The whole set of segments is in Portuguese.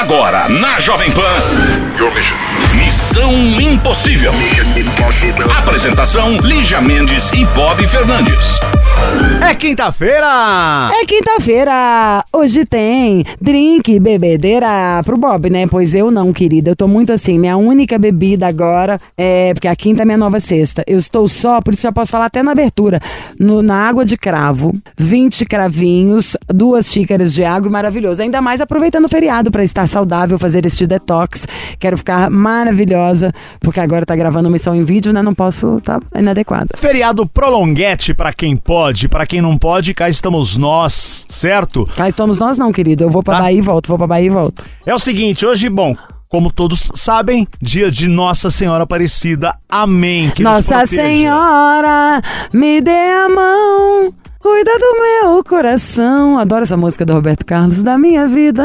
Agora, na Jovem Pan. Missão Impossível. Apresentação: Lígia Mendes e Bob Fernandes. É quinta-feira! É quinta-feira! Hoje tem drink, bebedeira pro Bob, né? Pois eu não, querida. Eu tô muito assim. Minha única bebida agora é. Porque a quinta é minha nova sexta. Eu estou só, por isso já posso falar até na abertura. no- na água de cravo, 20 cravinhos, duas xícaras de água, maravilhoso. Ainda mais aproveitando o feriado pra estar saudável, fazer este detox. Quero ficar maravilhosa, porque agora tá gravando missão em vídeo, né? Não posso tá inadequada. Feriado prolonguete pra quem pode, pra quem não pode, cá estamos nós, certo? Cá estamos nós não, querido. Eu vou pra Tá. Bahia e volto, vou pra Bahia e volto. É o seguinte, hoje, bom, como todos sabem, dia de Nossa Senhora Aparecida. Amém. Que nos Nossa. Senhora, me dê a mão, cuida do meu coração. Adoro essa música do Roberto Carlos, da minha vida,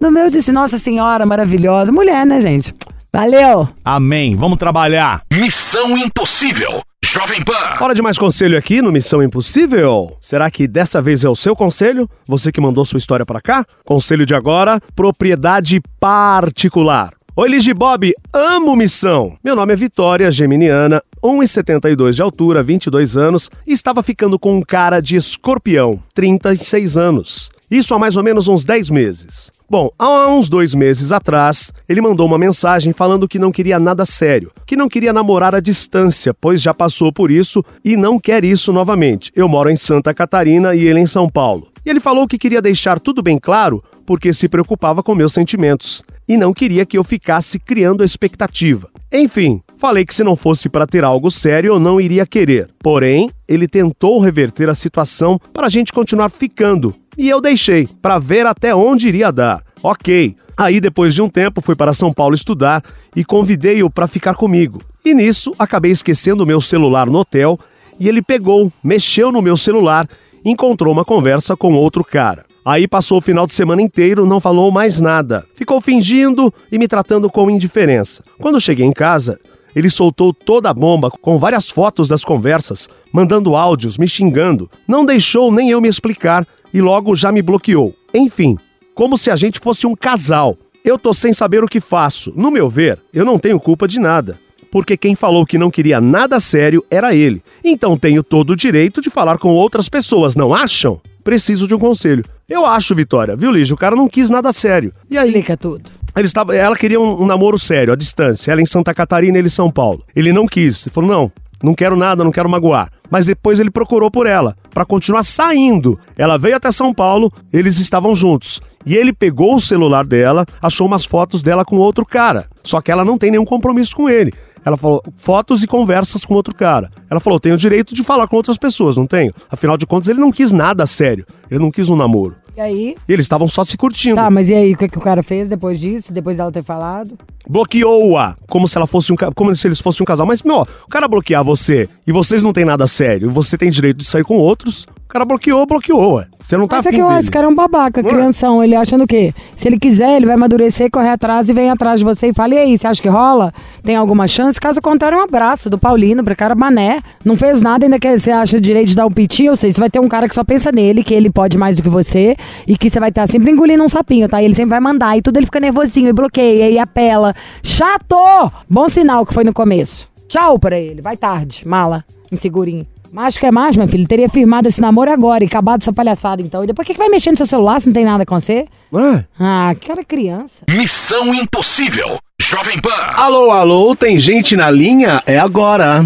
do meu destino. Nossa Senhora maravilhosa. Mulher, né, gente? Valeu! Amém. Vamos trabalhar. Missão Impossível. Jovem Pan. Hora de mais conselho aqui no Missão Impossível. Será que dessa vez é o seu conselho? Você que mandou sua história pra cá? Conselho de agora: propriedade particular. Oi, Ligi Bob, amo missão. Meu nome é Vitória Geminiana, 1,72 de altura, 22 anos, e estava ficando com um cara de escorpião, 36 anos. Isso há mais ou menos uns 10 meses. Bom, há uns dois meses atrás, ele mandou uma mensagem falando que não queria nada sério, que não queria namorar à distância, pois já passou por isso e não quer isso novamente. Eu moro em Santa Catarina e ele em São Paulo. E ele falou que queria deixar tudo bem claro porque se preocupava com meus sentimentos e não queria que eu ficasse criando expectativa. Enfim, falei que se não fosse para ter algo sério eu não iria querer. Porém, ele tentou reverter a situação para a gente continuar ficando e eu deixei para ver até onde iria dar. Ok. Aí depois de um tempo fui para São Paulo estudar e convidei-o para ficar comigo. E nisso acabei esquecendo o meu celular no hotel e ele pegou, mexeu no meu celular, encontrou uma conversa com outro cara. Aí passou o final de semana inteiro, não falou mais nada. Ficou fingindo e me tratando com indiferença. Quando cheguei em casa, ele soltou toda a bomba com várias fotos das conversas, mandando áudios, me xingando. Não deixou nem eu me explicar e logo já me bloqueou. Enfim, como se a gente fosse um casal. Eu tô sem saber o que faço. No meu ver, eu não tenho culpa de nada. Porque quem falou que não queria nada sério era ele. Então tenho todo o direito de falar com outras pessoas, não acham? Preciso de um conselho. Eu acho, Vitória, viu, Lígia? O cara não quis nada sério. E aí? Explica tudo. Ele estava, ela queria um, um namoro sério, à distância. Ela em Santa Catarina, ele em São Paulo. Ele não quis. Ele falou: não, não quero nada, não quero magoar. Mas depois ele procurou por ela, para continuar saindo. Ela veio até São Paulo, eles estavam juntos. E ele pegou o celular dela, achou umas fotos dela com outro cara. Só que ela não tem nenhum compromisso com ele. Ela falou, fotos e conversas com outro cara. Ela falou, tenho o direito de falar com outras pessoas, não tenho? Afinal de contas, ele não quis nada sério. Ele não quis um namoro. E aí? E eles estavam só se curtindo. Tá, mas e aí, o que, que o cara fez depois disso, depois dela ter falado? bloqueou-a, como se ela fosse um como se eles fossem um casal. Mas, meu, o cara bloquear você e vocês não tem nada sério, você tem direito de sair com outros, o cara bloqueou, bloqueou, ué. Você não tá Mas é que eu acho esse cara é um babaca, Não é? crianção. Ele achando o quê? Se ele quiser, ele vai amadurecer, correr atrás e vem atrás de você e fala: e aí, você acha que rola? Tem alguma chance? Caso contrário, um abraço do Paulino pra cara mané. Não fez nada, ainda que você acha direito de dar um piti, ou seja, você vai ter um cara que só pensa nele, que ele pode mais do que você, e que você vai estar sempre engolindo um sapinho, tá? E ele sempre vai mandar, e tudo ele fica nervosinho, e bloqueia, e apela. Chato! Bom sinal que foi no começo. Tchau pra ele, vai tarde, mala, insegurinho. Macho que é macho, meu filho. Teria firmado esse namoro agora e acabado essa palhaçada, então. E depois, o que, que vai mexer no seu celular se não tem nada com você? Ué? Ah, que cara criança. Missão Impossível. Jovem Pan. Alô, alô, tem gente na linha? É agora.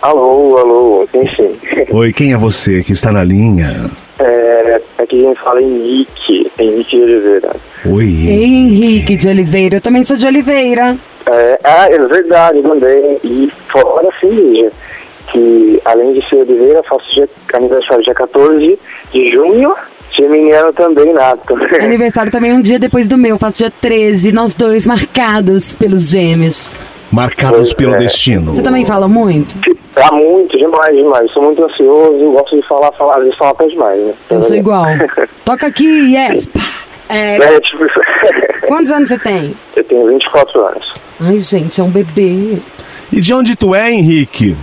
Alô, alô, tem sim. Oi, quem é você que está na linha? É, aqui a gente fala Henrique, Henrique de Oliveira. Oi. Ei, Henrique de Oliveira. Eu também sou de Oliveira. É, ah, é verdade também. E fora assim, Lígia, que além de ser Oliveira, faço dia, aniversário dia 14 de junho, geminiano também, nato. Aniversário também um dia depois do meu. Faço dia 13. Nós dois marcados pelos gêmeos. Marcados pelo É. destino. Você também fala muito? Tá muito, demais, demais. Sou muito ansioso, gosto de falar, falar, às vezes falar até demais, né? Eu sou igual. Toca aqui, yes. É, É, tipo, quantos anos você tem? eu tenho 24 anos. Ai, gente, é um bebê. E de onde tu é, Henrique?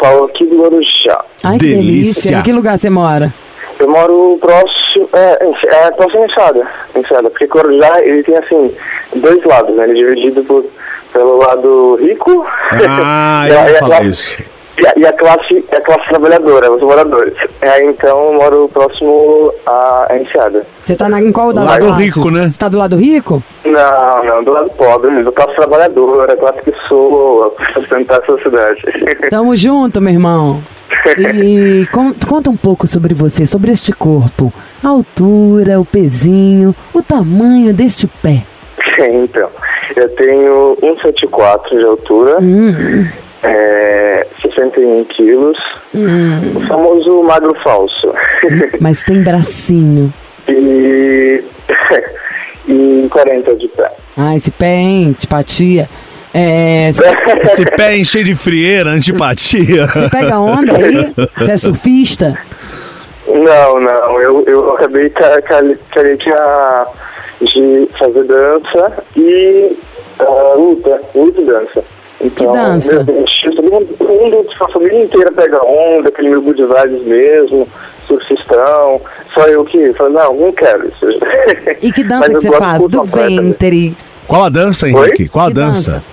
Eu falo aqui do Guarujá. Ai, que Delícia. delícia. Em que lugar você mora? Eu moro próximo, é, em- é próximo à Enxada, Enxada, porque Corujá, ele tem, assim, dois lados, né? Ele é dividido por, pelo lado rico Ah, e, eu ia falar isso. E, a, e a classe, a classe trabalhadora, os moradores. É, então, eu moro próximo à Enxada. Você tá na, em qual das Lado classes? rico, né? Você tá do lado rico? Não, não, do lado pobre, do classe trabalhadora, classe que sou para sustentar a sociedade. Tamo junto, meu irmão. E con- conta um pouco sobre você, sobre este corpo. A altura, o pezinho, o tamanho deste pé. então, eu tenho 1,74 de altura, Hum, é, 61 quilos, hum, o famoso magro falso. mas tem bracinho. e, e 40 de pé. Ah, esse pé, hein? Antipatia. É, Esse pé cheio de frieira, antipatia. você pega onda aí? Você é surfista? Não, não, eu, eu acabei de fazer dança e ah, luta, luta e dança. Então, dança? meu todo mundo, a família inteira pega onda, aquele meu good vibes mesmo, surfistão, só eu que falei, não, não quero isso. E que dança que você faz? Do ventre. Qual a dança, Henrique? Oi? Qual a Que dança? dança?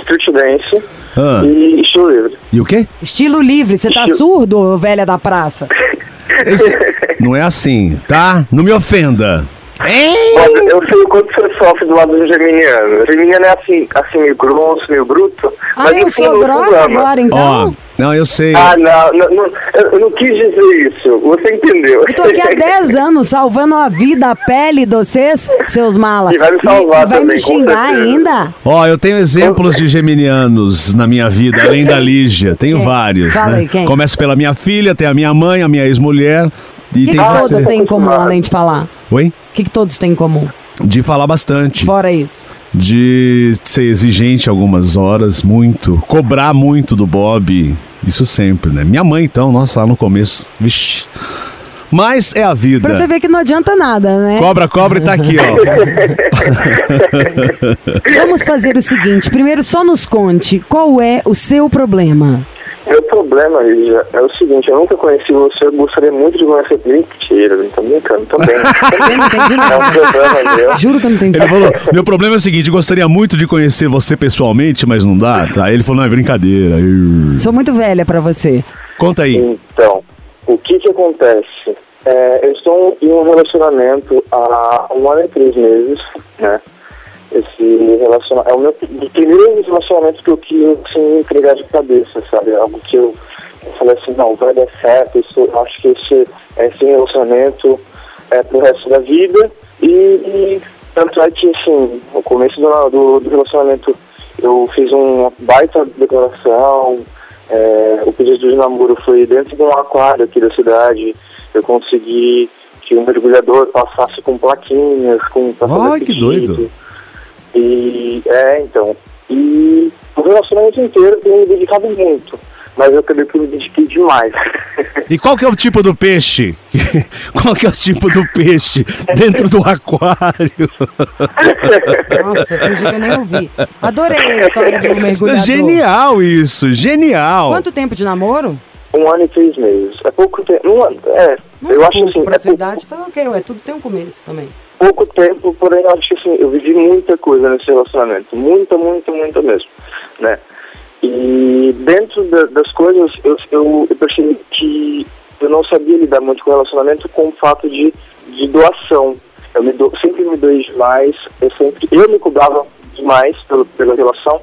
Street dance Ah. e estilo livre. E o quê? Estilo livre. Você tá Estilo- surdo, velha da praça? Esse- Não é assim, tá? Não me ofenda. Eu sei o quanto você sofre do lado do geminiano. O geminiano é assim, assim meio grosso, meio bruto. Ah, mas eu sou grossa agora, Ó, então? não, eu sei. Ah, não, não, não, eu não quis dizer isso. Você entendeu. Eu tô aqui há 10 anos salvando a vida, a pele de vocês, seus malas. E vai me salvar vai também, me xingar ainda? Ó, eu tenho exemplos de geminianos na minha vida, além da Lígia. Tenho Quem? vários. Fala né? aí, quem? Começa pela minha filha, tem a minha mãe, a minha ex-mulher. E que, tem todos têm em comum, além de falar? Oi? O que, que todos têm em comum? De falar bastante. Fora isso. De ser exigente algumas horas, muito. Cobrar muito do Bob. Isso sempre, né? Minha mãe, então, nossa, lá no começo. Vixe. Mas é a vida. Pra você ver que não adianta nada, né? Cobra, cobra e tá aqui, ó. Vamos fazer o seguinte: primeiro, só nos conte qual é o seu problema. Meu problema, Lígia, é o seguinte, eu nunca conheci você, eu gostaria muito de conhecer. Mentira, não tô brincando também. Eu É um nada. problema meu. Juro que eu não entendi. Ele falou: Meu problema é o seguinte, gostaria muito de conhecer você pessoalmente, mas não dá. Aí ele falou: Não, é brincadeira. Ih. Sou muito velha pra você. Conta aí. Então, o que que acontece? É, eu estou em um relacionamento há um ano e três meses, né? Esse relacionamento é o meu dos primeiros relacionamentos que eu quis assim, entregar de cabeça, sabe? Algo que eu, eu falei assim, não, vai dar certo, isso, acho que esse, esse relacionamento é pro resto da vida. E, e tanto é que, assim, no começo do, do, do relacionamento eu fiz uma baita declaração, é, o pedido de namoro foi dentro de um aquário aqui da cidade. Eu consegui que o mergulhador passasse com plaquinhas, com Ai, que doido. E é, então. E o relacionamento inteiro eu me dedicado muito. Mas eu eu me dediquei demais. E qual que é o tipo do peixe? qual que é o tipo do peixe dentro do aquário? Nossa, eu fingi que eu nem ouvi. Adorei a história do mergulhador. Genial isso, genial. Quanto tempo de namoro? Um ano e três meses. É pouco tempo. Um ano, é, Não eu é acho pouco, assim, pra é sua pouco, idade tá ok, ué, tudo tem um começo também. pouco tempo, porém eu acho que assim, eu vivi muita coisa nesse relacionamento. Muita, muita, muita mesmo. Né? E dentro da- das coisas, eu, eu, eu percebi que eu não sabia lidar muito com o relacionamento com o fato de, de doação. Eu me do, sempre me doei demais, eu sempre eu me cobrava demais pelo, pela relação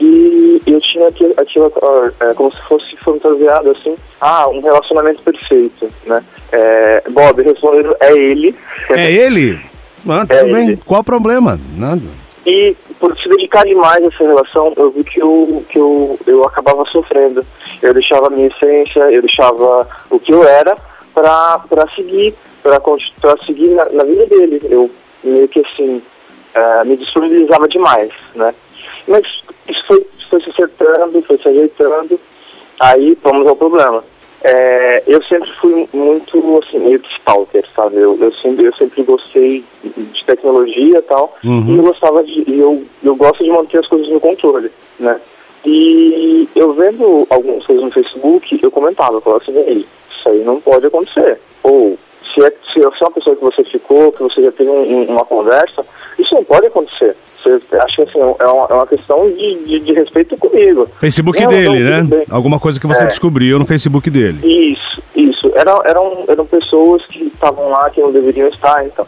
e eu tinha aquilo, aquilo ah, é, como se fosse fantasiado assim, ah, um relacionamento perfeito, né? É, Bob, respondendo, é ele. É ele? Ah, tudo É bem. ele. Qual o problema? Nada. E por se dedicar demais a essa relação, eu vi que eu, que eu, eu acabava sofrendo. Eu deixava a minha essência, eu deixava o que eu era para seguir, para seguir na, na vida dele. Eu meio que assim, eh, me disponibilizava demais, né? Mas isso foi, foi se acertando, foi se ajeitando, aí vamos ao problema. É, eu sempre fui muito, assim, meio que stalker, sabe? Eu, eu, sempre, eu sempre gostei de tecnologia e tal, e eu gostava de, eu, eu gosto de manter as coisas no controle, né? E eu vendo algumas coisas no Facebook, eu comentava, eu falava assim, "Ei, isso aí não pode acontecer. Ou, você, se é uma pessoa que você ficou, que você já teve um, uma conversa, isso não pode acontecer. Você acha que assim, é, uma, é uma questão de, de, de respeito comigo. Facebook Não, dele, não, né? Alguma coisa que você É. descobriu no Facebook dele. Isso, isso. Eram, eram, eram pessoas que estavam lá que não deveriam estar, então.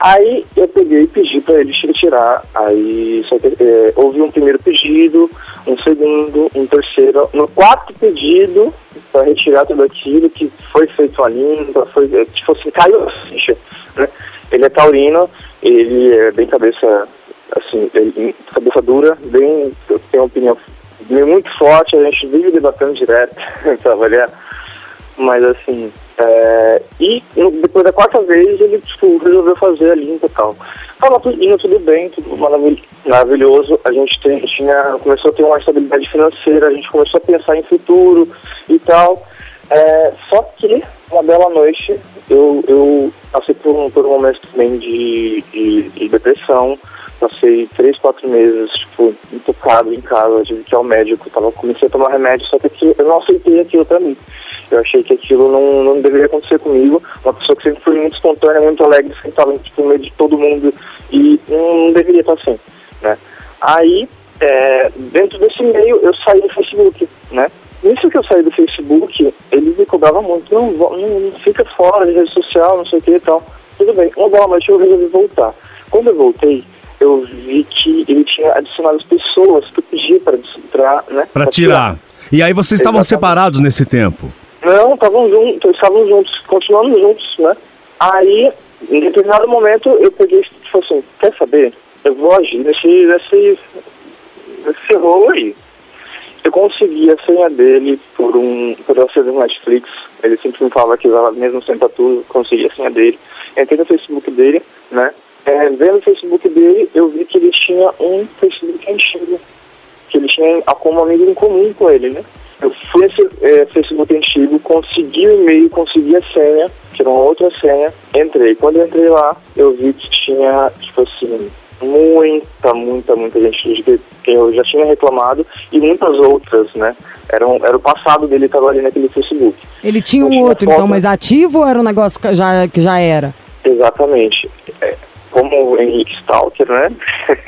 Aí eu peguei e pedi para eles tirar. Aí que, é, houve um primeiro pedido, um segundo, um terceiro. No quarto pedido, para retirar tudo aquilo que foi feito a limpa, foi, é, tipo assim, caiu a ficha. Né? Ele é taurino, ele é bem cabeça, assim, ele- cabeça dura, bem, tem uma opinião muito forte, a gente vive debatendo direto, trabalhar. Mas assim, é, e depois da quarta vez ele tipo, resolveu fazer a limpa e tal. Tava indo tudo bem, tudo maravil- maravilhoso. A gente tem, tinha, começou a ter uma estabilidade financeira, a gente começou a pensar em futuro e tal. É, só que uma bela noite eu, eu passei por um, por um momento também de, de, de depressão. Passei três, quatro meses, tipo, intocado em casa, tive que ir ao médico, tava, comecei a tomar remédio, só que eu não aceitei aquilo pra mim. Eu achei que aquilo não, não deveria acontecer comigo. Uma pessoa que sempre foi muito espontânea, muito alegre, sempre estava tipo, no meio de todo mundo e não deveria estar assim, né? Aí, é, dentro desse meio, eu saí do Facebook, né? Nisso que eu saí do Facebook, ele me cobrava muito, não, não, não fica fora de rede social, não sei o que e tal. Tudo bem, uma boa noite eu resolvi voltar. Quando eu voltei, eu vi que ele tinha adicionado as pessoas que eu pedi para, né, Pra tirar. E aí vocês estavam Exatamente. separados nesse tempo. Não, estavam juntos, estavam juntos, continuando juntos, né? Aí, em determinado momento, eu peguei e tipo assim, quer saber? Eu vou agir nesse, nesse, nesse rolo aí. Eu consegui a senha dele por um por ser do Netflix. Ele sempre me falava que usava mesmo sem tudo, consegui a senha dele. Entrei no Facebook dele, né? É, vendo o Facebook dele, eu vi que ele tinha um Facebook antigo. Que ele tinha como amigo em comum com ele, né? Eu fui nesse é, Facebook antigo, consegui o e-mail, consegui a senha, que era uma outra senha, entrei. Quando eu entrei lá, eu vi que tinha, tipo assim, muita, muita, muita gente que eu já tinha reclamado e muitas outras, né? Era, um, era o passado dele estava ali naquele Facebook. Ele tinha Eu um outro, foto. então, mas ativo ou era um negócio que já, que já era? Exatamente. É, como o Henrique Stalker, né?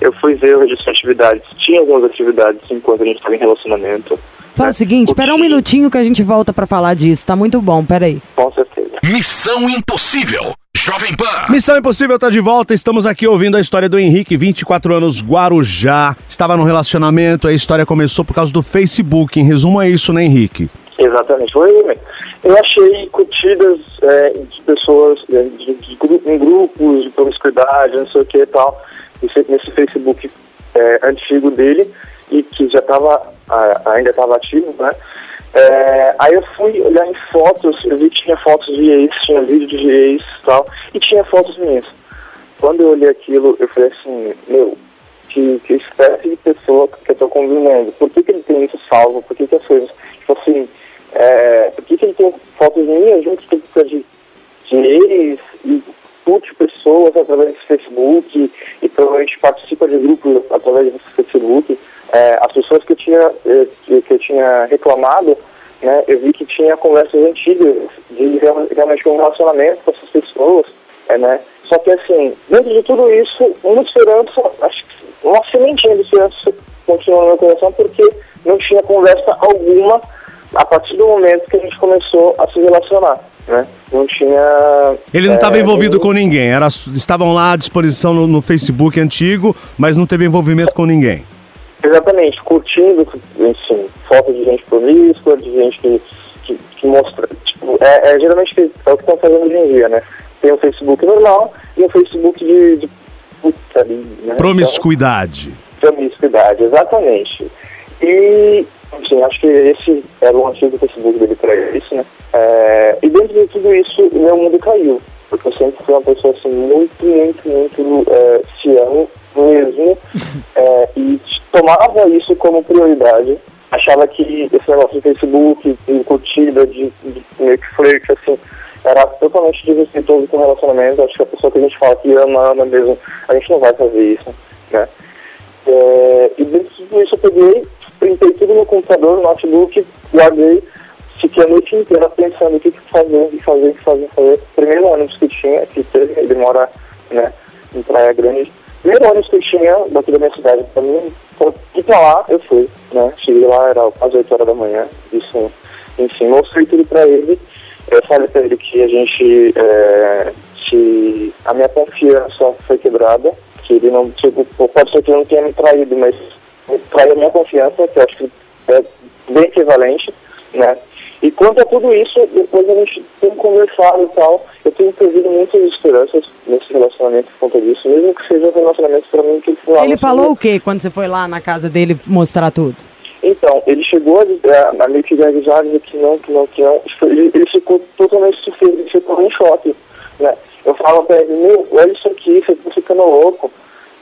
eu fui ver o registro de atividades. Tinha algumas atividades enquanto a gente estava em relacionamento. Fala o seguinte, espera um minutinho que a gente volta pra falar disso. Tá muito bom, peraí. Com certeza. Missão Impossível. Jovem Pan. Missão Impossível tá de volta. Estamos aqui ouvindo a história do Henrique, 24 anos, Guarujá. Estava num relacionamento, a história começou por causa do Facebook. Em resumo, é isso, né, Henrique? Exatamente. Foi, eu achei curtidas é, de pessoas é, de, de gru- em grupos de promiscuidade, não sei o que e tal, nesse, nesse Facebook é, antigo dele e que já estava ainda estava ativo, né? É, aí eu fui olhar em fotos, eu vi que tinha fotos de ex, tinha vídeo de ex e tal, e tinha fotos minhas. Quando eu olhei aquilo, eu falei assim, meu, que, que espécie de pessoa que eu tô convivendo? Por que, que ele tem isso salvo? Por que, que as coisas, tipo assim, é, por que, que ele tem fotos minhas junto com de, de ex e curte pessoas através do Facebook e provavelmente participa de grupos através do Facebook? É, as pessoas que eu tinha, eh, que eu tinha reclamado, né, eu vi que tinha conversas antigas de real- realmente um relacionamento com essas pessoas, é, né? Só que assim, dentro de tudo isso, uma esperança, acho que uma sementinha de esperança continua no meu coração porque não tinha conversa alguma a partir do momento que a gente começou a se relacionar, né? Não tinha... Ele não estava é, envolvido com ninguém. Era, estavam lá à disposição no, no Facebook antigo, mas não teve envolvimento com ninguém. Exatamente, curtindo, enfim, foto de gente promíscua, de gente que, que, que mostra. Tipo, é, é geralmente é o que estão fazendo hoje em dia, né? Tem um Facebook normal e um Facebook de, de putaria, né? Promiscuidade. Então, promiscuidade, exatamente. E, enfim, acho que esse era o antigo Facebook dele para isso, né? É, e dentro de tudo isso, o meu mundo caiu. Porque eu sempre fui uma pessoa assim, muito, muito, muito é, fiel mesmo. é, e tomava isso como prioridade. Achava que esse negócio de Facebook, de curtida, de, de meio que flerte, assim, era totalmente desrespeitoso com o relacionamento. Acho que a pessoa que a gente fala que ama, ama mesmo, a gente não vai fazer isso, né? É, e dentro de tudo isso eu peguei, printei tudo no computador, no notebook, guardei, fiquei a noite inteira pensando o que, que fazer, o que fazer, o que fazer, fazer. Primeiro ônibus que tinha, que teve, ele mora, né, em Praia Grande. Primeiro ônibus que tinha daqui da minha cidade pra mim, e pra lá eu fui, né? Cheguei lá, era quase 8 horas da manhã, isso, enfim, mostrei tudo pra ele. Eu falei pra ele que a gente, é, se a minha confiança foi quebrada, que ele não, tipo, pode ser que ele não tenha me traído, mas traiu a minha confiança, que eu acho que é bem equivalente, né? E quanto a tudo isso, depois a gente tem conversado e tal, eu tenho perdido muitas esperanças nesse relacionamento por conta disso, mesmo que seja um relacionamento pra mim que ele falava. Ele falou o que quando você foi lá na casa dele mostrar tudo? Então, ele chegou a, a, a meio que dizer que não, que não, que não. Ele, ele ficou totalmente surpreso, ele ficou em choque, né? Eu falo pra ele, meu, olha isso aqui, você tá ficando louco,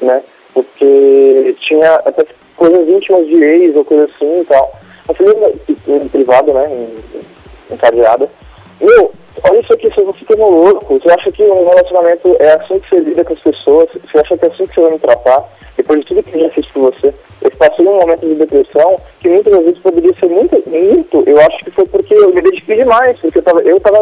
né? Porque tinha até coisas íntimas de ex ou coisa assim e tal. Eu falei, em privado, né, encadeada. Meu, olha isso aqui, você fica louco. Você acha que um relacionamento é assim que você lida com as pessoas? Você acha que é assim que você vai me tratar? Depois de tudo que eu já fiz por você. Eu passei um momento de depressão que muitas vezes poderia ser muito, muito. Eu acho que foi porque eu me dediquei demais, porque eu tava, eu tava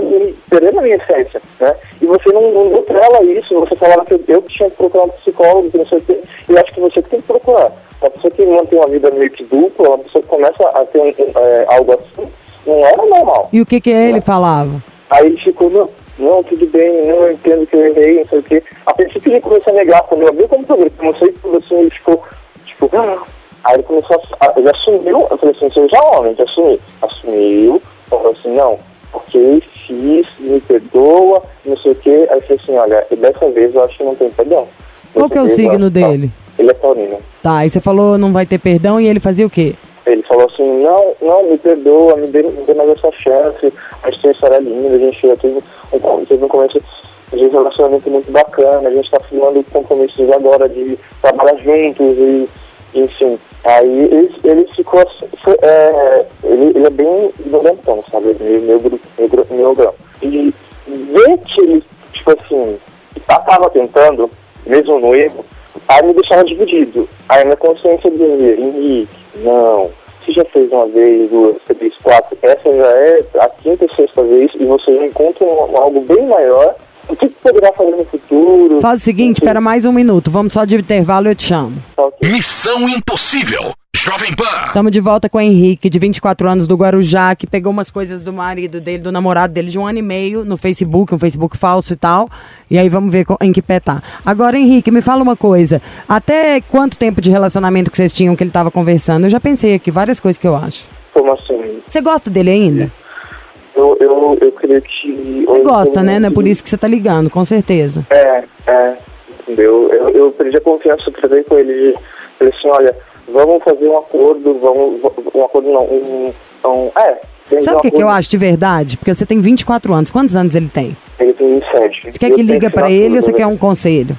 perdendo a minha essência, né? E você não, não deu pra ela isso, você falava que eu, eu tinha que procurar um psicólogo, que não sei o quê. Eu acho que você que tem que procurar. Uma pessoa que mantém uma vida meio que dupla, uma pessoa que começa a ter um, é, algo assim, não era normal. E o que que ele falava? Aí ele ficou, não, não, tudo bem, não, eu entendo que eu errei, não sei o quê. A princípio ele começou a negar, quando eu abri o computador, ele começou a tudo assim, ele ficou, tipo, ah. aí ele começou a, ele assumiu, eu falei assim, você já homem, já assumiu. Assumiu, falou assim, não, ok, fiz, me perdoa, não sei o quê. Aí eu falei assim, olha, dessa vez eu acho que não tem perdão. Qual que é o signo ó, dele? Ele é taurino. Tá, aí você falou não vai ter perdão e ele fazia o quê? Ele falou assim, não, não, me perdoa, me dê, me dê mais essa chance, a gente tem história linda, a gente já teve um, teve um começo de relacionamento muito bacana, a gente está firmando compromissos agora de trabalhar juntos e, enfim. Aí ele, ele ficou, foi, é, ele, ele é bem violentão, sabe, meio, meio, meio, meio grão. E ver que ele, tipo assim, estava tentando, mesmo no erro, aí me deixava dividido. Aí minha consciência dizia, Henrique, não, você já fez uma vez, duas, três, quatro, essa já é a quinta ou sexta vez e você já encontra algo bem maior. O que você poderá fazer no futuro? Faz o seguinte, Enfim, espera mais um minuto, vamos só de intervalo e eu te chamo. Missão Impossível. Jovem Pan. Estamos de volta com o Henrique, de 24 anos, do Guarujá, que pegou umas coisas do marido dele, do namorado dele, de um ano e meio, no Facebook, um Facebook falso e tal. E aí vamos ver em que pé tá. Agora, Henrique, me fala uma coisa. Até quanto tempo de relacionamento que vocês tinham que ele tava conversando? Eu já pensei aqui várias coisas que eu acho. Como assim? Você gosta dele ainda? Eu, eu, eu creio que... Você gosta, né? Não é por isso que você tá ligando, com certeza. É, é, entendeu? Eu, eu perdi a confiança pra ver com ele. Falei assim, olha, vamos fazer um acordo, vamos... Um acordo não, um... um é, Sabe o que, que eu acho de verdade? Porque você tem 24 anos. Quantos anos ele tem? Ele tem 27. Você quer que liga pra ele ou você quer um conselho?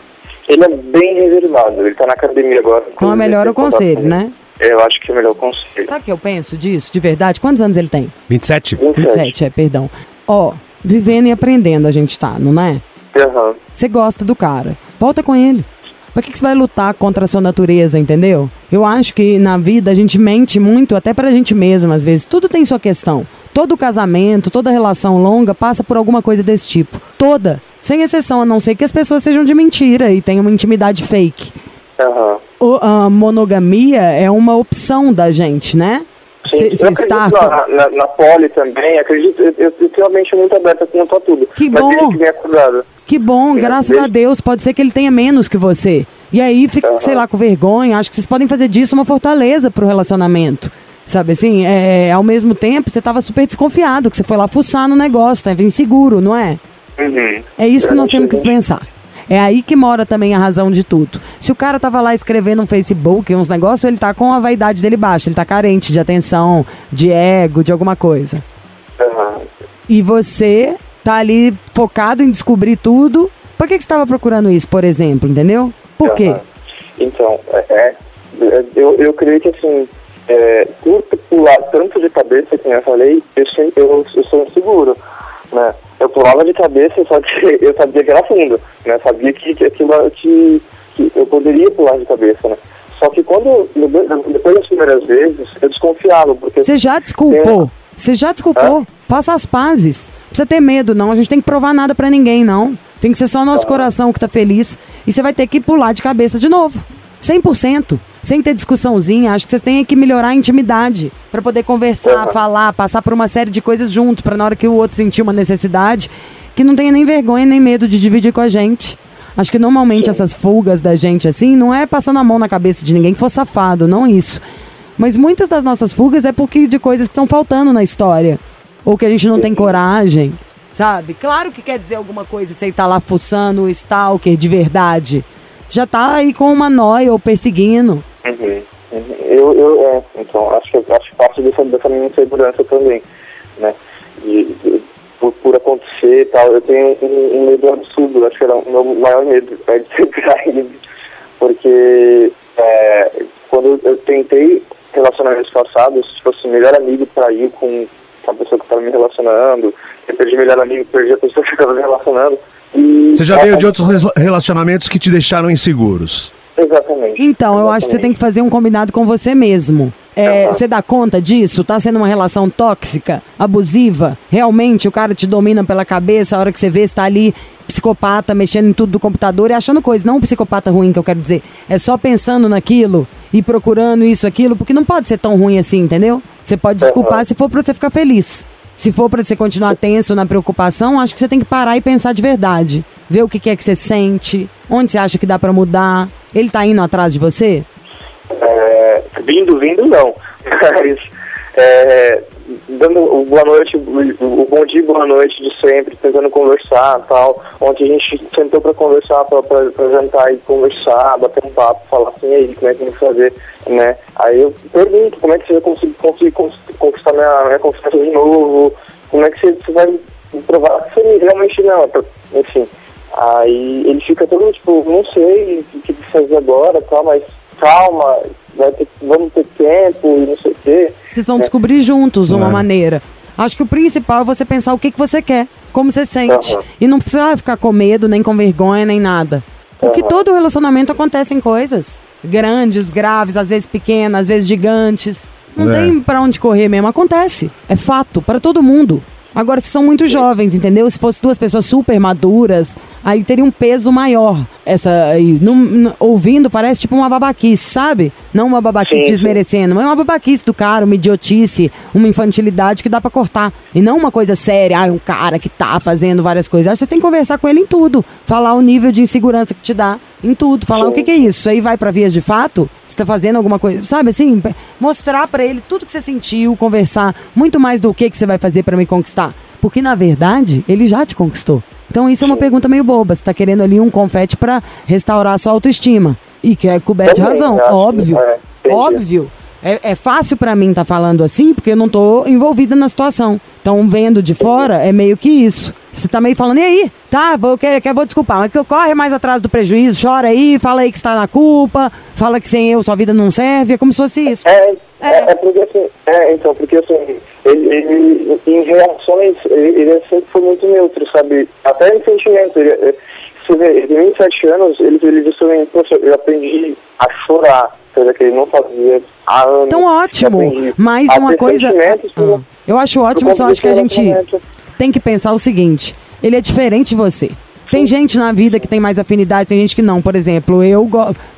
Ele é bem reservado, ele tá na academia agora. Então é melhor o conselho, né? Eu acho que é melhor o conselho. Sabe o que eu penso disso, de verdade? Quantos anos ele tem? 27? 27, é, perdão. Ó, vivendo e aprendendo a gente tá, não é? Aham. Você gosta do cara. Volta com ele. Pra que, que você vai lutar contra a sua natureza, entendeu? Eu acho que na vida a gente mente muito, até pra gente mesma, às vezes. Tudo tem sua questão. Todo casamento, toda relação longa passa por alguma coisa desse tipo. Toda. Sem exceção, a não ser que as pessoas sejam de mentira e tenham uma intimidade fake. Aham. A monogamia é uma opção da gente, né? Sim, Cê- eu está. na, na, na poli também, acredito, eu, eu, eu tenho a mente muito aberta quanto a tudo. Que mas bom. que cuidado. Que bom, graças desde- a Deus. Pode ser que ele tenha menos que você. E aí fica, Aham. sei lá, com vergonha. Acho que vocês podem fazer disso uma fortaleza pro relacionamento. Sabe assim? É, ao mesmo tempo, você tava super desconfiado, que você foi lá fuçar no negócio, tava inseguro, não é? Uhum. É isso que nós temos que pensar. É aí que mora também a razão de tudo. Se o cara tava lá escrevendo no Facebook uns negócios, ele tá com a vaidade dele baixa, ele tá carente de atenção, de ego, de alguma coisa. Aham. E você tá ali focado em descobrir tudo. Por que, que você tava procurando isso, por exemplo, entendeu? Por quê? Aham. Então, é, é, eu, eu creio que assim, é, por pular tanto de cabeça, que eu falei, eu, eu, eu sou inseguro, né? Eu pulava de cabeça, só que eu sabia que era fundo, né? Sabia que, que aquilo que, que eu poderia pular de cabeça, né? Só que quando, depois das primeiras vezes, eu desconfiava, porque Você já desculpou. Você já desculpou. Faça as pazes. Não precisa ter medo, não. A gente tem que provar nada pra ninguém, não. Tem que ser só nosso coração que tá feliz. E você vai ter que pular de cabeça de novo. 100%. Sem ter discussãozinha. Acho que vocês têm que melhorar a intimidade. Pra poder conversar, Uhum. falar, passar por uma série de coisas juntos. Pra na hora que o outro sentir uma necessidade, que não tenha nem vergonha nem medo de dividir com a gente. Acho que normalmente essas fugas da gente assim, não é passando a mão na cabeça de ninguém que for safado, não isso. Mas muitas das nossas fugas é porque de coisas que estão faltando na história. Ou que a gente não tem coragem, sabe? Claro que quer dizer alguma coisa se ele tá lá fuçando o stalker de verdade. Já tá aí com uma nóia ou perseguindo. Uhum, uhum. Eu, eu, é, então, acho que acho que parte dessa, dessa minha insegurança também, né? De, de- por, por acontecer e tal, eu tenho um, um medo absurdo, acho que era o meu maior medo, é de ser traído, porque é, quando eu, tentei relacionamentos passados, tipo assim, melhor amigo traiu com a pessoa que estava me relacionando, eu perdi melhor amigo, perdi a pessoa que estava me relacionando, e... Você já é, veio de outros relacionamentos que te deixaram inseguros. Exatamente. Então, eu acho que você tem Exatamente. que fazer um combinado com você mesmo. É, Você dá conta disso? Tá sendo uma relação tóxica, abusiva? Realmente o cara te domina pela cabeça, a hora que você vê, você tá ali, psicopata, mexendo em tudo do computador e achando coisa. Não um psicopata ruim que eu quero dizer. É só pensando naquilo e procurando isso, aquilo, porque não pode ser tão ruim assim, entendeu? Você pode desculpar se for pra você ficar feliz. Se for pra você continuar tenso na preocupação, acho que você tem que parar e pensar de verdade. Ver o que é que você sente, onde você acha que dá pra mudar. Ele tá indo atrás de você? É, vindo, vindo não. Mas é, dando o boa noite, o, bom dia, boa noite de sempre, tentando conversar tal. Ontem a gente sentou pra conversar, pra jantar e conversar, bater um papo, falar assim, aí, como é que tem que fazer, né? Aí eu pergunto, como é que você vai conseguir, conseguir cons- conquistar minha, minha confiança de novo? Como é que você, você vai provar que você realmente não? Enfim. Aí ele fica todo tipo, não sei o que fazer agora, tal, mas calma, vai ter, vamos ter tempo e não sei o quê. Vocês vão descobrir juntos uma É. maneira. Acho que o principal é você pensar o que, que você quer, como você sente. Aham. E não precisa ficar com medo, nem com vergonha, nem nada. Porque Aham. todo relacionamento acontecem coisas. Grandes, graves, às vezes pequenas, às vezes gigantes. Não É. tem pra onde correr mesmo. Acontece. É fato, para todo mundo. Agora, vocês são muito jovens, entendeu? Se fosse duas pessoas super maduras, aí teria um peso maior. Essa aí, não- ouvindo, parece tipo uma babaquice, sabe? Não uma babaquice Sim, desmerecendo, mas uma babaquice do cara, uma idiotice, uma infantilidade que dá pra cortar. E não uma coisa séria, ah, um cara que tá fazendo várias coisas. Acho que você tem que conversar com ele em tudo. Falar o nível de insegurança que te dá em tudo. Falar o que, que é isso? Isso aí vai pra vias de fato? Você tá fazendo alguma coisa, sabe assim? Mostrar pra ele tudo que você sentiu, conversar muito mais do que, que você vai fazer pra me conquistar. Porque na verdade, ele já te conquistou. Então isso é uma pergunta meio boba. Você tá querendo ali um confete pra restaurar a sua autoestima. E que é coberto de razão, óbvio. é, óbvio. É, é fácil pra mim estar falando assim, porque eu não tô envolvida na situação. Então, vendo de fora, é meio que isso. Você tá meio falando, e aí? Tá, vou querer, que eu vou desculpar, mas que eu corre mais atrás do prejuízo, chora aí, fala aí que está na culpa, fala que sem eu sua vida não serve, é como se fosse isso. É, É. é, é porque assim, é, então, porque assim, ele, ele em reações, ele, ele sempre foi muito neutro, sabe? Até em sentimento. Ele, é, você vê, ele tem 27 anos, ele, ele disse poxa, eu aprendi a chorar, coisa que ele não fazia há anos. Então, ótimo. Aprendi Mas uma coisa. Ah, eu acho ótimo, só acho que a gente tem que pensar o seguinte: ele é diferente de você. Tem gente na vida que tem mais afinidade, tem gente que não. Por exemplo, eu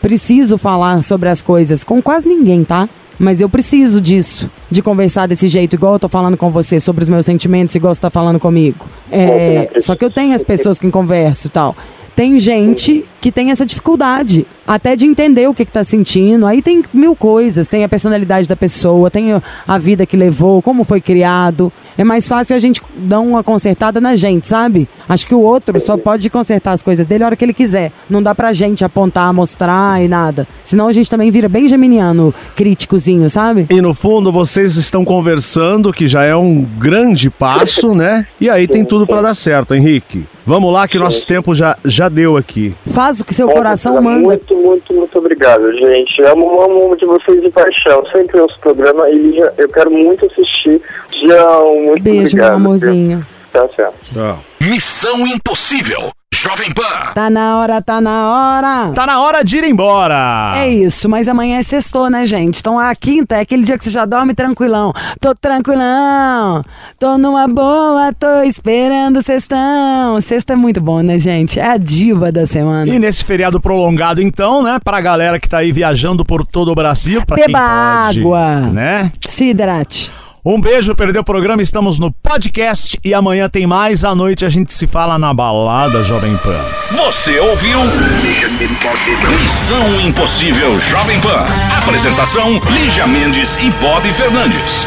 preciso falar sobre as coisas com quase ninguém, tá? Mas eu preciso disso, de conversar desse jeito, igual eu tô falando com você, sobre os meus sentimentos, igual você tá falando comigo. É, só que eu tenho as pessoas que converso e tal. Tem gente que tem essa dificuldade, até de entender o que, que tá sentindo. Aí tem mil coisas, tem a personalidade da pessoa, tem a vida que levou, como foi criado. É mais fácil a gente dar uma consertada na gente, sabe? Acho que o outro só pode consertar as coisas dele a hora que ele quiser. Não dá pra gente apontar, mostrar e nada. Senão a gente também vira bem geminiano, críticozinho, sabe? E no fundo vocês estão conversando, que já é um grande passo, né? E aí tem tudo pra dar certo, Henrique. Vamos lá que nosso tempo já, já deu aqui. Faz o que seu Bom, coração manda. Muito, muito, muito obrigado, gente. Amo, amo de vocês de paixão. Sempre ouço o programa e já- eu quero muito assistir. Já, muito Beijo, obrigado. meu amorzinho. Tá certo. Tchau. Missão Impossível. Jovem Pan. Tá na hora, tá na hora. Tá na hora de ir embora. É isso, mas amanhã é sextou, né, gente? Então a quinta é aquele dia que você já dorme tranquilão. Tô tranquilão, tô numa boa, tô esperando sextão. Sexta é muito bom, né, gente? É a diva da semana. E nesse feriado prolongado, então, né, pra galera que tá aí viajando por todo o Brasil, pra Beba quem pode, água. né? Se hidrate. Um beijo, perdeu o programa, estamos no podcast e amanhã tem mais, à noite a gente se fala na balada Jovem Pan. Você ouviu? Missão Impossível Jovem Pan. Apresentação: Lígia Mendes e Bob Fernandes.